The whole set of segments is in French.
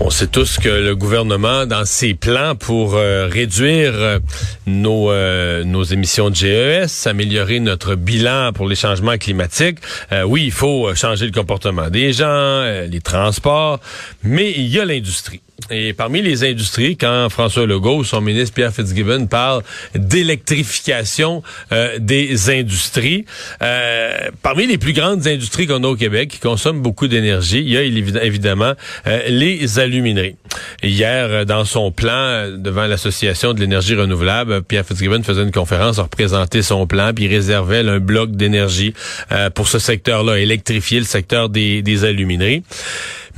On sait tous que le gouvernement, dans ses plans pour euh, réduire euh, nos, euh, nos émissions de GES, améliorer notre bilan pour les changements climatiques, oui, il faut changer le comportement des gens, les transports, mais il y a l'industrie. Et parmi les industries, quand François Legault, son ministre Pierre Fitzgibbon parle d'électrification euh, des industries, euh, parmi les plus grandes industries qu'on a au Québec, qui consomment beaucoup d'énergie, il y a évidemment euh, les alumineries. Hier, dans son plan devant l'Association de l'énergie renouvelable, Pierre Fitzgibbon faisait une conférence, pour représenter son plan, puis réservait un bloc d'énergie pour ce secteur-là, électrifier le secteur des, des alumineries.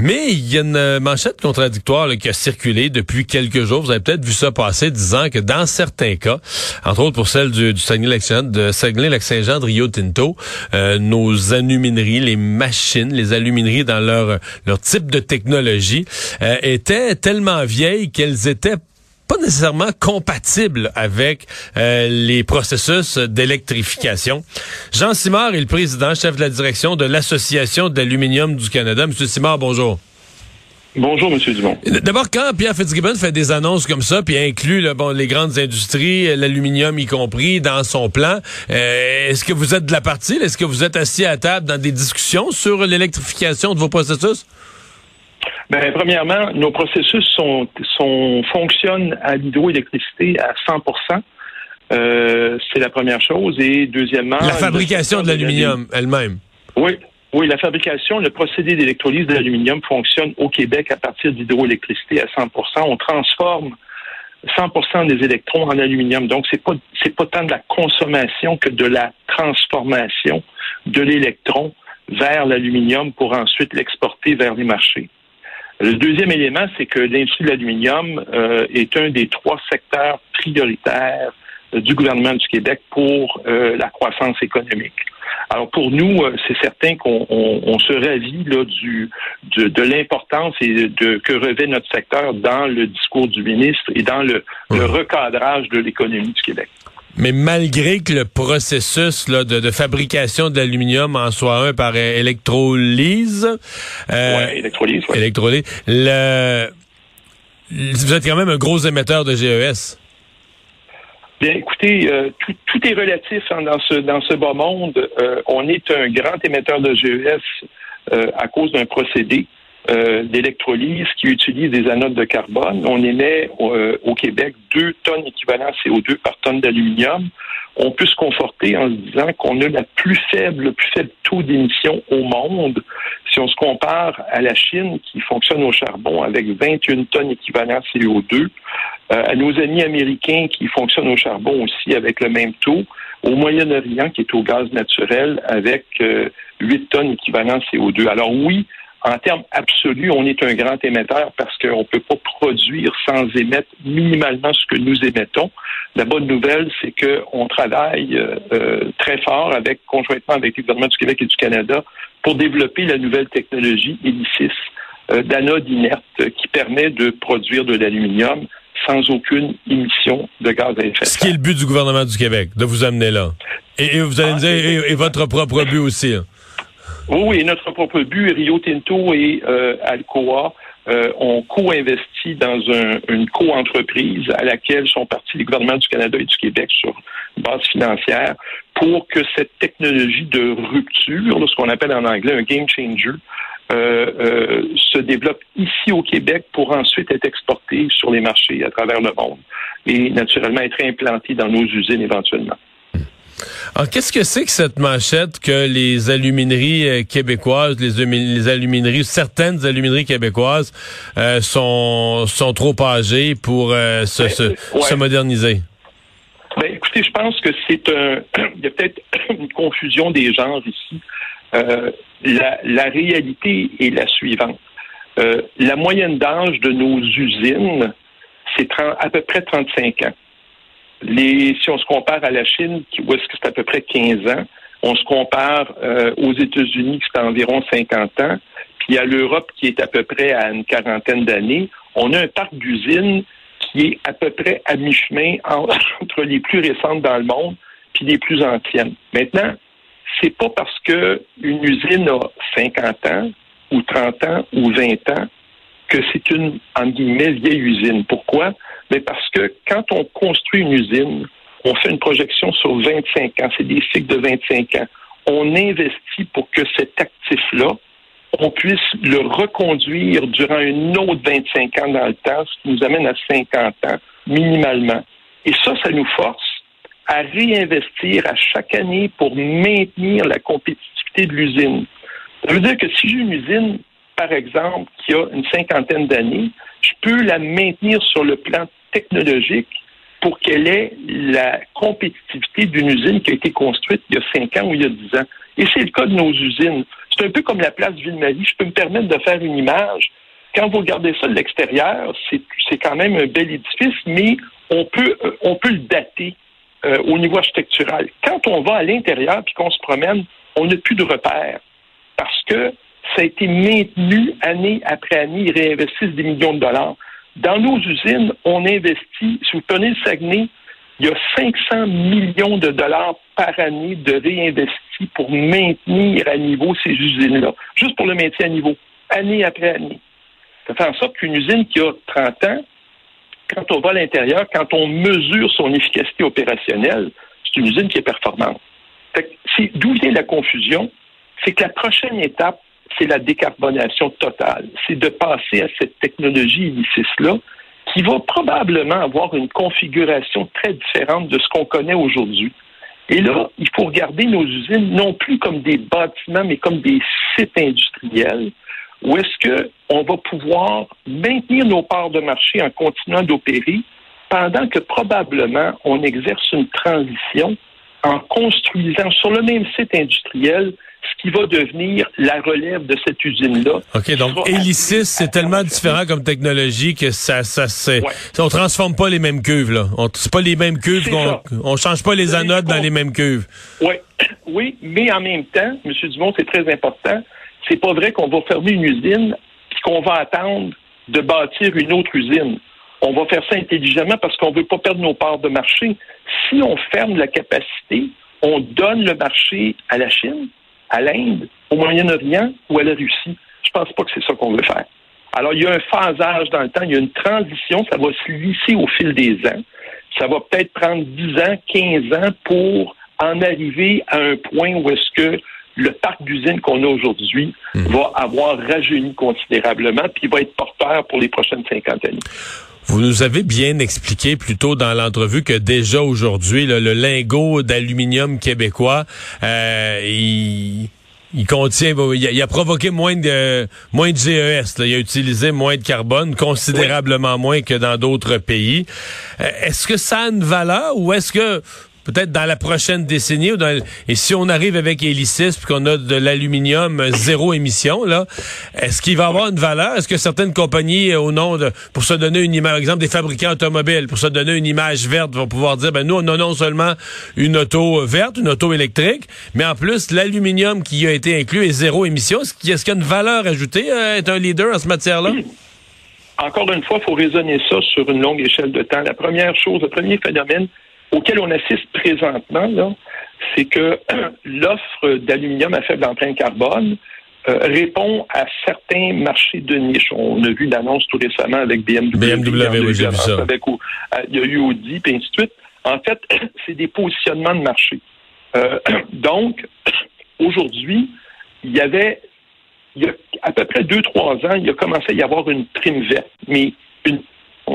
Mais il y a une manchette contradictoire qui a circulé depuis quelques jours. Vous avez peut-être vu ça passer, disant que dans certains cas, entre autres pour celle du, du Saguenay-Lac-Saint-Jean de Rio Tinto, euh, nos alumineries, les machines, les alumineries dans leur leur type de technologie euh, étaient tellement vieilles qu'elles étaient pas nécessairement compatible avec euh, les processus d'électrification. Jean Simard est le président, chef de la direction de l'Association d'aluminium du Canada. Monsieur Simard, bonjour. Bonjour, Monsieur Dumont. D'abord, quand Pierre Fitzgibbon fait des annonces comme ça, puis inclut bon, les grandes industries, l'aluminium y compris, dans son plan, euh, est-ce que vous êtes de la partie? Est-ce que vous êtes assis à table dans des discussions sur l'électrification de vos processus? Ben, premièrement, nos processus sont, sont fonctionnent à l'hydroélectricité à 100% euh, C'est la première chose. Et deuxièmement... La fabrication de l'aluminium elle-même. Oui, oui, la fabrication, le procédé d'électrolyse de l'aluminium fonctionne au Québec à partir d'hydroélectricité à 100% On transforme 100% des électrons en aluminium. Donc, c'est pas c'est pas tant de la consommation que de la transformation de l'électron vers l'aluminium pour ensuite l'exporter vers les marchés. Le deuxième élément, c'est que l'industrie de l'aluminium euh, est un des trois secteurs prioritaires euh, du gouvernement du Québec pour euh, la croissance économique. Alors pour nous, c'est certain qu'on se ravit là, du, de, de l'importance et de, que revêt notre secteur dans le discours du ministre et dans le, le recadrage de l'économie du Québec. Mais malgré que le processus de, fabrication de l'aluminium en soit un par électrolyse, euh, électrolyse, électrolyse, le, vous êtes quand même un gros émetteur de GES. Bien, écoutez, euh, tout, est relatif hein, dans ce dans ce bas monde. Euh, on est un grand émetteur de GES euh, à cause d'un procédé euh, d'électrolyse qui utilise des anodes de carbone. On émet euh, au Québec deux tonnes équivalent CO2 par tonne d'aluminium. On peut se conforter en se disant qu'on a la plus faible, le plus faible taux d'émission au monde si on se compare à la Chine qui fonctionne au charbon avec 21 tonnes équivalent CO2, euh, à nos amis américains qui fonctionnent au charbon aussi avec le même taux, au Moyen-Orient qui est au gaz naturel avec 8 tonnes équivalent CO2. Alors oui, en termes absolus, on est un grand émetteur parce qu'on ne peut pas produire sans émettre minimalement ce que nous émettons. La bonne nouvelle, c'est qu'on travaille euh, euh, très fort avec, conjointement avec les gouvernements du Québec et du Canada pour développer la nouvelle technologie Hélicis euh, d'anode inerte qui permet de produire de l'aluminium sans aucune émission de gaz à effet de serre. Ce qui est le but du gouvernement du Québec, de vous amener là. Et, vous allez me dire, et, votre propre but aussi. Hein. Oui, et notre propre but, Rio Tinto et euh, Alcoa euh, ont co-investi dans une co-entreprise à laquelle sont partis les gouvernements du Canada et du Québec sur base financière pour que cette technologie de rupture, ce qu'on appelle en anglais un game changer, euh, euh, se développe ici au Québec pour ensuite être exportée sur les marchés à travers le monde et naturellement être implantée dans nos usines éventuellement. Alors, qu'est-ce que c'est que cette manchette que les alumineries euh, québécoises, les, les alumineries, certaines alumineries québécoises euh, sont, sont trop âgées pour euh, se, ben, se, moderniser? Ben, écoutez, je pense que c'est un... Il y a peut-être une confusion des genres ici. la, la réalité est la suivante. la moyenne d'âge de nos usines, c'est à peu près 35 ans. Les, si on se compare à la Chine, où est-ce que c'est à peu près 15 ans, on se compare euh, aux États-Unis, c'est environ 50 ans, puis à l'Europe, qui est à peu près à une quarantaine d'années, on a un parc d'usines qui est à peu près à mi-chemin entre les plus récentes dans le monde puis les plus anciennes. Maintenant, c'est pas parce que une usine a 50 ans ou 30 ans ou 20 ans que c'est une, en guillemets, vieille usine. Pourquoi? Mais parce que quand on construit une usine, on fait une projection sur 25 ans, c'est des cycles de 25 ans. On investit pour que cet actif-là, on puisse le reconduire durant une autre 25 ans dans le temps, ce qui nous amène à 50 ans minimalement. Et ça, ça nous force à réinvestir à chaque année pour maintenir la compétitivité de l'usine. Ça veut dire que si j'ai une usine, par exemple, qui a une cinquantaine d'années, je peux la maintenir sur le plan technologique pour qu'elle ait la compétitivité d'une usine qui a été construite il y a cinq ans ou il y a dix ans. Et c'est le cas de nos usines. C'est un peu comme la place Ville-Marie. Je peux me permettre de faire une image. Quand vous regardez ça de l'extérieur, c'est quand même un bel édifice, mais on peut, euh, le dater euh, au niveau architectural. Quand on va à l'intérieur puis qu'on se promène, on n'a plus de repères parce que ça a été maintenu année après année. Ils réinvestissent des millions de dollars. Dans nos usines, on investit, si vous prenez le Saguenay, il y a 500 millions de dollars par année de réinvestis pour maintenir à niveau ces usines-là, juste pour le maintien à niveau, année après année. Ça fait en sorte qu'une usine qui a 30 ans, quand on va à l'intérieur, quand on mesure son efficacité opérationnelle, c'est une usine qui est performante. D'où vient la confusion? C'est que la prochaine étape, c'est la décarbonation totale. C'est de passer à cette technologie Ilicis-là qui va probablement avoir une configuration très différente de ce qu'on connaît aujourd'hui. Et là, il faut regarder nos usines non plus comme des bâtiments, mais comme des sites industriels où est-ce qu'on va pouvoir maintenir nos parts de marché en continuant d'opérer pendant que probablement on exerce une transition en construisant sur le même site industriel ce qui va devenir la relève de cette usine-là. OK, donc Hélicis, c'est tellement différent comme technologie que ça, ça c'est, on transforme pas les mêmes cuves, là. On, c'est pas les mêmes cuves, on, on change pas les anodes dans les mêmes cuves. Oui, oui, mais en même temps, M. Dumont, c'est très important. C'est pas vrai qu'on va fermer une usine puis qu'on va attendre de bâtir une autre usine. On va faire ça intelligemment parce qu'on veut pas perdre nos parts de marché. Si on ferme la capacité, on donne le marché à la Chine, à l'Inde, au Moyen-Orient ou à la Russie. Je pense pas que c'est ça qu'on veut faire. Alors, il y a un phasage dans le temps, il y a une transition, ça va se lisser au fil des ans. Ça va peut-être prendre 10 ans, 15 ans pour en arriver à un point où est-ce que le parc d'usines qu'on a aujourd'hui hmm. va avoir rajeuni considérablement, puis va être porteur pour les prochaines 50 années. Vous nous avez bien expliqué plus tôt dans l'entrevue que déjà aujourd'hui, le, lingot d'aluminium québécois, euh, il, contient, il a, provoqué moins de moins de GES. Il a utilisé moins de carbone, considérablement moins que dans d'autres pays. Euh, est-ce que ça a une valeur ou est-ce que peut-être dans la prochaine décennie, ou et si on arrive avec Hélicis puis qu'on a de l'aluminium zéro émission, là, est-ce qu'il va avoir une valeur? Est-ce que certaines compagnies, au nom de, pour se donner une image, par exemple des fabricants automobiles, pour se donner une image verte, vont pouvoir dire, ben nous, on a non seulement une auto verte, une auto électrique, mais en plus, l'aluminium qui a été inclus est zéro émission. Est-ce qu'il y a une valeur ajoutée à être un leader en ce matière-là? Encore une fois, il faut raisonner ça sur une longue échelle de temps. La première chose, le premier phénomène, auquel on assiste présentement, c'est que l'offre d'aluminium à faible empreinte carbone euh, répond à certains marchés de niche. On a vu l'annonce tout récemment avec BMW. BMW, oui, vu ça. Avec, il y a eu Audi, et ainsi de suite. En fait, c'est des positionnements de marché. Euh, donc, aujourd'hui, il y avait, il y a à peu près deux, trois ans, il a commencé à y avoir une prime verte, mais une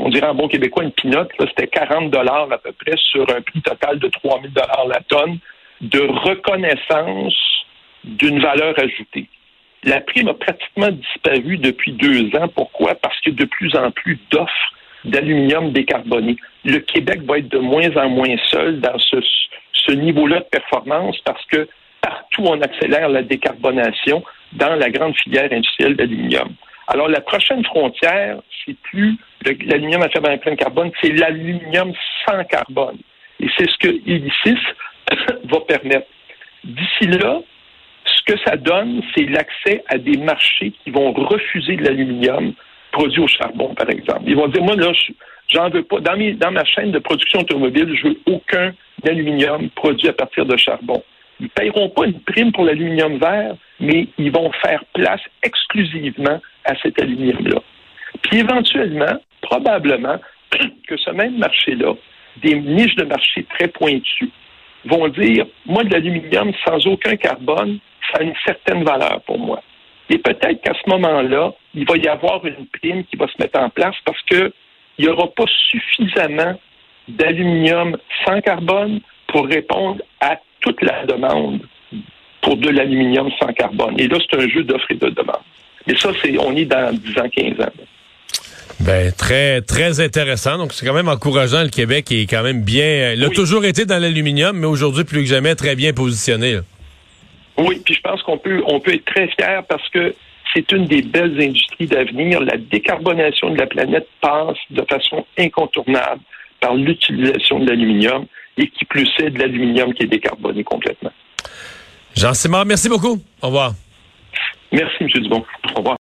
on dirait en bon québécois, une pinote, c'était 40 dollars à peu près sur un prix total de 3 000 dollars la tonne de reconnaissance d'une valeur ajoutée. La prime a pratiquement disparu depuis deux ans. Pourquoi? Parce a de plus en plus d'offres d'aluminium décarboné. Le Québec va être de moins en moins seul dans ce, ce niveau-là de performance parce que partout on accélère la décarbonation dans la grande filière industrielle d'aluminium. Alors la prochaine frontière, c'est plus l'aluminium à faible empreinte carbone, c'est l'aluminium sans carbone. Et c'est ce que Illicis va permettre. D'ici là, ce que ça donne, c'est l'accès à des marchés qui vont refuser de l'aluminium produit au charbon, par exemple. Ils vont dire, moi, là, j'en veux pas. Dans, dans ma chaîne de production automobile, je veux aucun aluminium produit à partir de charbon. Ils ne paieront pas une prime pour l'aluminium vert, mais ils vont faire place exclusivement à cet aluminium-là. Puis éventuellement, probablement, que ce même marché-là, des niches de marché très pointues, vont dire, moi, de l'aluminium sans aucun carbone, ça a une certaine valeur pour moi. Et peut-être qu'à ce moment-là, il va y avoir une prime qui va se mettre en place parce qu'il n'y aura pas suffisamment d'aluminium sans carbone pour répondre à toute la demande pour de l'aluminium sans carbone. Et là, c'est un jeu d'offre et de demande. Mais ça, c'est, on est dans 10 ans, 15 ans. Ben très très intéressant. Donc c'est quand même encourageant. Le Québec est quand même bien. Il a toujours été dans l'aluminium, mais aujourd'hui plus que jamais très bien positionné. Oui, puis je pense qu'on peut, on peut être très fier parce que c'est une des belles industries d'avenir. La décarbonation de la planète passe de façon incontournable par l'utilisation de l'aluminium et qui plus est de l'aluminium qui est décarboné complètement. Jean Simard, merci beaucoup. Au revoir. Merci, M. Dubon. Au revoir.